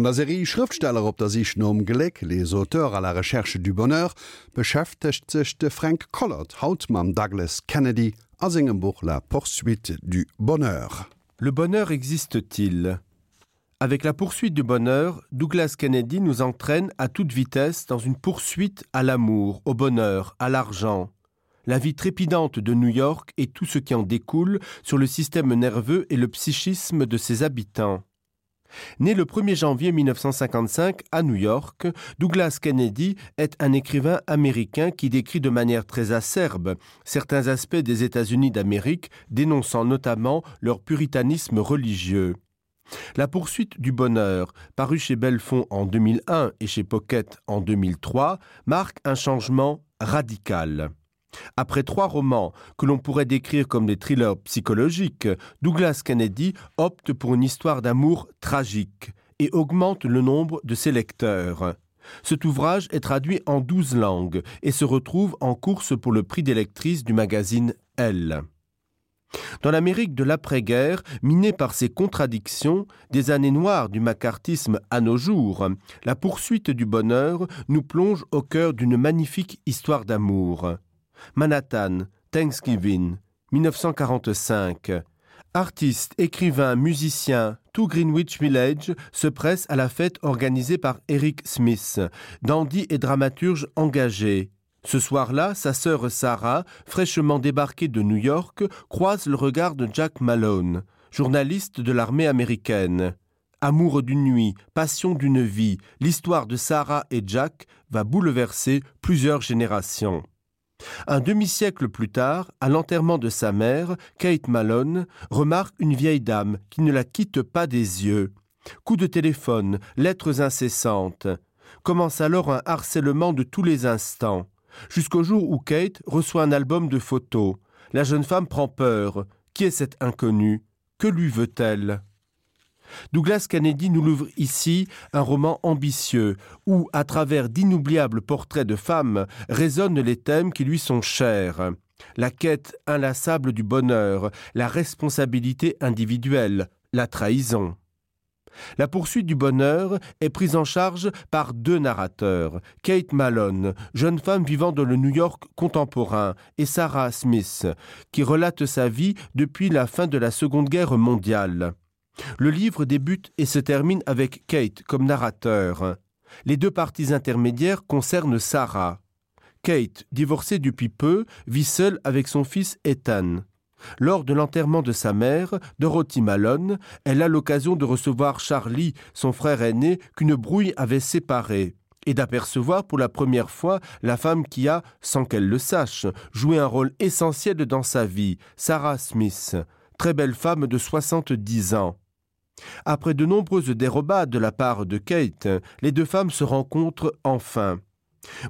An der Serie Schriftsteller op der sich les Auteur à la Recherche du Bonheur beschäftigt sich Frank Collard Hautmann Douglas Kennedy as engem Buch la poursuite du Bonheur. Le bonheur existe-t-il? Avec la poursuite du bonheur, Douglas Kennedy nous entraîne à toute vitesse dans une poursuite à l'amour, au bonheur, à l'argent. La vie trépidante de New York et tout ce qui en découle sur le système nerveux et le psychisme de ses habitants. Né le 1er janvier 1955 à New York, Douglas Kennedy est un écrivain américain qui décrit de manière très acerbe certains aspects des États-Unis d'Amérique, dénonçant notamment leur puritanisme religieux. La poursuite du bonheur, paru chez Belfond en 2001 et chez Pocket en 2003, marque un changement radical. Après trois romans que l'on pourrait décrire comme des thrillers psychologiques, Douglas Kennedy opte pour une histoire d'amour tragique et augmente le nombre de ses lecteurs. Cet ouvrage est traduit en douze langues et se retrouve en course pour le prix des lectrices du magazine Elle. Dans l'Amérique de l'après-guerre, minée par ses contradictions, des années noires du macartisme à nos jours, la poursuite du bonheur nous plonge au cœur d'une magnifique histoire d'amour. Manhattan, Thanksgiving, 1945. Artistes, écrivains, musiciens, tout Greenwich Village se presse à la fête organisée par Eric Smith, dandy et dramaturge engagé, Ce soir-là, sa sœur Sarah, fraîchement débarquée de New York, croise le regard de Jack Malone, journaliste de l'armée américaine. Amour d'une nuit, passion d'une vie, l'histoire de Sarah et Jack va bouleverser plusieurs générations. Un demi-siècle plus tard, à l'enterrement de sa mère, Kate Malone remarque une vieille dame qui ne la quitte pas des yeux. Coup de téléphone, lettres incessantes. Commence alors un harcèlement de tous les instants jusqu'au jour où Kate reçoit un album de photos. La jeune femme prend peur. Qui est cette inconnue? Que lui veut-elle? Douglas Kennedy nous l'ouvre ici un roman ambitieux où, à travers d'inoubliables portraits de femmes, résonnent les thèmes qui lui sont chers. La quête inlassable du bonheur, la responsabilité individuelle, la trahison. La poursuite du bonheur est prise en charge par deux narrateurs, Kate Malone, jeune femme vivant dans le New York contemporain, et Sarah Smith, qui relate sa vie depuis la fin de la Seconde Guerre mondiale. Le livre débute et se termine avec Kate comme narrateur. Les deux parties intermédiaires concernent Sarah. Kate, divorcée depuis peu, vit seule avec son fils Ethan. Lors de l'enterrement de sa mère, Dorothy Malone, elle a l'occasion de recevoir Charlie, son frère aîné, qu'une brouille avait séparé, et d'apercevoir pour la première fois la femme qui a, sans qu'elle le sache, joué un rôle essentiel dans sa vie, Sarah Smith, très belle femme de 70 ans. Après de nombreuses dérobades de la part de Kate, les deux femmes se rencontrent enfin.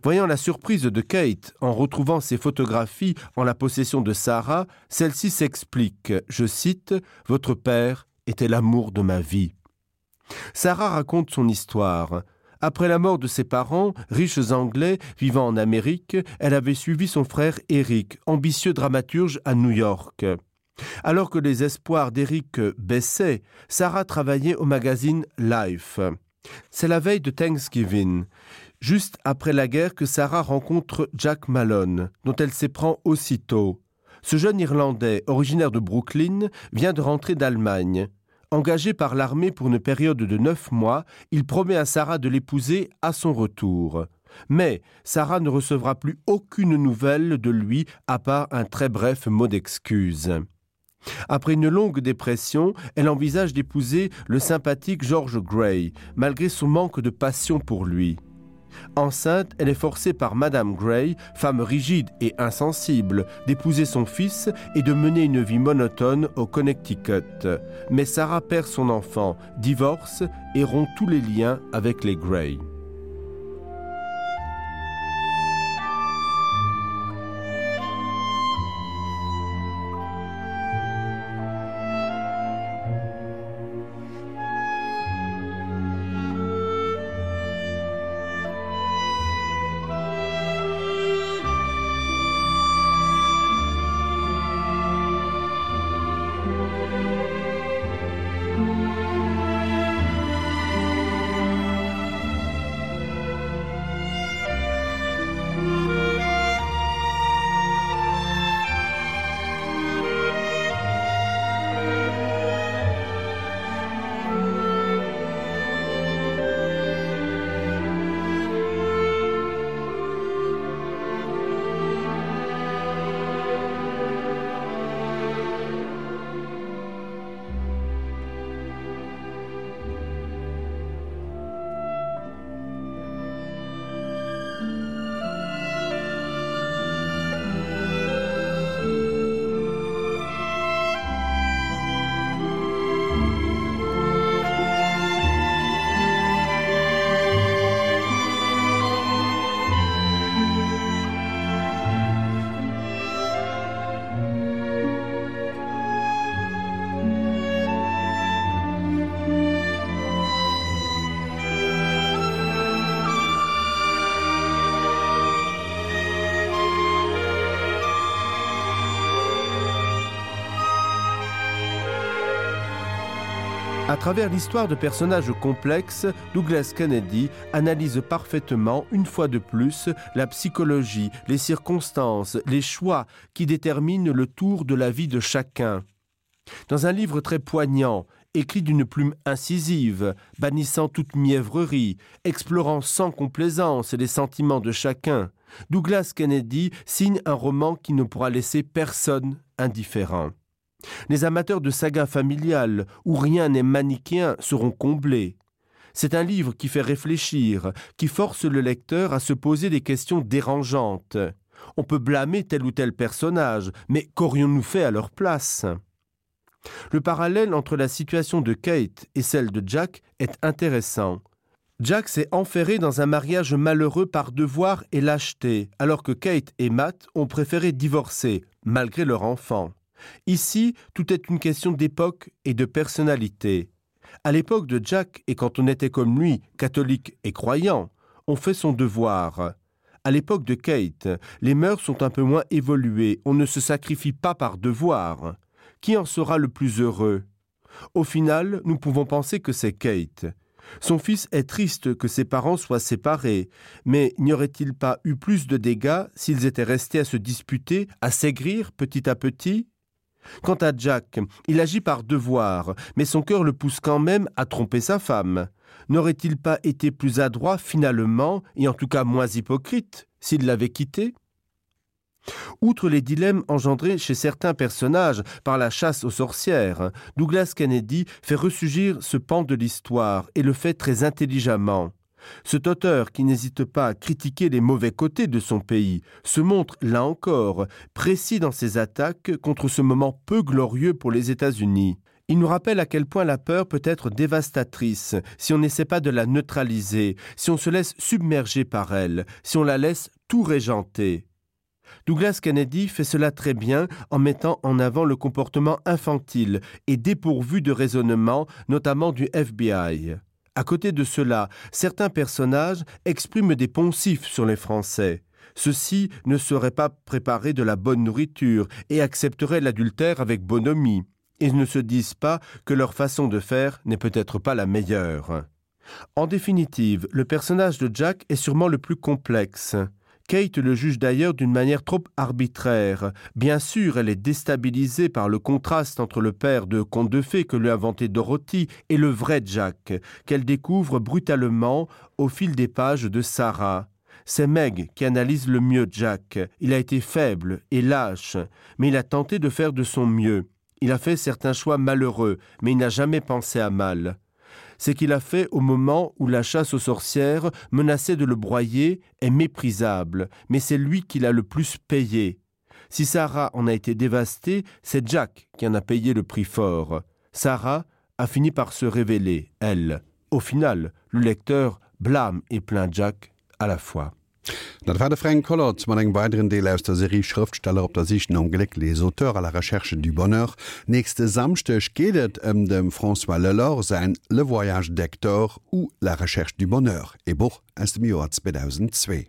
Voyant la surprise de Kate en retrouvant ses photographies en la possession de Sarah, celle-ci s'explique, je cite, Votre père était l'amour de ma vie. Sarah raconte son histoire. Après la mort de ses parents, riches anglais vivant en Amérique, elle avait suivi son frère Eric, ambitieux dramaturge à New York. Alors que les espoirs d'Eric baissaient, Sarah travaillait au magazine Life. C'est la veille de Thanksgiving juste après la guerre que Sarah rencontre Jack Malone, dont elle s'éprend aussitôt. Ce jeune Irlandais, originaire de Brooklyn, vient de rentrer d'Allemagne. Engagé par l'armée pour une période de neuf mois, il promet à Sarah de l'épouser à son retour. Mais Sarah ne recevra plus aucune nouvelle de lui à part un très bref mot d'excuse. Après une longue dépression, elle envisage d'épouser le sympathique George Gray, malgré son manque de passion pour lui. Enceinte, elle est forcée par Madame Gray, femme rigide et insensible, d'épouser son fils et de mener une vie monotone au Connecticut. Mais Sarah perd son enfant, divorce et rompt tous les liens avec les Gray. À travers l'histoire de personnages complexes, Douglas Kennedy analyse parfaitement, une fois de plus, la psychologie, les circonstances, les choix qui déterminent le tour de la vie de chacun. Dans un livre très poignant, écrit d'une plume incisive, bannissant toute mièvrerie, explorant sans complaisance les sentiments de chacun, Douglas Kennedy signe un roman qui ne pourra laisser personne indifférent. Les amateurs de saga familiale où rien n'est manichéen seront comblés. C'est un livre qui fait réfléchir, qui force le lecteur à se poser des questions dérangeantes. On peut blâmer tel ou tel personnage, mais qu'aurions-nous fait à leur place? Le parallèle entre la situation de Kate et celle de Jack est intéressant. Jack s'est enferré dans un mariage malheureux par devoir et lâcheté, alors que Kate et Matt ont préféré divorcer, malgré leur enfant. Ici, tout est une question d'époque et de personnalité. À l'époque de Jack, et quand on était comme lui, catholique et croyant, on fait son devoir. À l'époque de Kate, les mœurs sont un peu moins évoluées, on ne se sacrifie pas par devoir. Qui en sera le plus heureux? Au final, nous pouvons penser que c'est Kate. Son fils est triste que ses parents soient séparés, mais n'y aurait-il pas eu plus de dégâts s'ils étaient restés à se disputer, à s'aigrir petit à petit? Quant à Jack, il agit par devoir, mais son cœur le pousse quand même à tromper sa femme. N'aurait-il pas été plus adroit finalement, et en tout cas moins hypocrite, s'il l'avait quitté? Outre les dilemmes engendrés chez certains personnages par la chasse aux sorcières, Douglas Kennedy fait ressurgir ce pan de l'histoire et le fait très intelligemment. Cet auteur, qui n'hésite pas à critiquer les mauvais côtés de son pays, se montre, là encore, précis dans ses attaques contre ce moment peu glorieux pour les États-Unis. Il nous rappelle à quel point la peur peut être dévastatrice si on n'essaie pas de la neutraliser, si on se laisse submerger par elle, si on la laisse tout régenter. Douglas Kennedy fait cela très bien en mettant en avant le comportement infantile et dépourvu de raisonnement, notamment du FBI. À côté de cela, certains personnages expriment des poncifs sur les Français. Ceux-ci ne seraient pas préparés de la bonne nourriture et accepteraient l'adultère avec bonhomie. Ils ne se disent pas que leur façon de faire n'est peut-être pas la meilleure. En définitive, le personnage de Jack est sûrement le plus complexe. Kate le juge d'ailleurs d'une manière trop arbitraire. Bien sûr, elle est déstabilisée par le contraste entre le père de conte de fées que lui a inventé Dorothy et le vrai Jack, qu'elle découvre brutalement au fil des pages de Sarah. C'est Meg qui analyse le mieux Jack. Il a été faible et lâche, mais il a tenté de faire de son mieux. Il a fait certains choix malheureux, mais il n'a jamais pensé à mal c'est qu'il a fait au moment où la chasse aux sorcières menaçait de le broyer est méprisable, mais c'est lui qui l'a le plus payé. Si Sarah en a été dévastée, c'est Jack qui en a payé le prix fort. Sarah a fini par se révéler, elle. Au final, le lecteur blâme et plaint Jack à la fois. Dat war de Frank Collert man eng weiteren Deel aus der Serie Schriftsteller op der Sichten omgelegt les Auteur aller Recherche du Bonheur. Nächste Samstech gehtt ëm um dem François Lelor sein Le Voyage d'Hector ou la Recherche du Bonheur e Buch aus dem Joar 2002.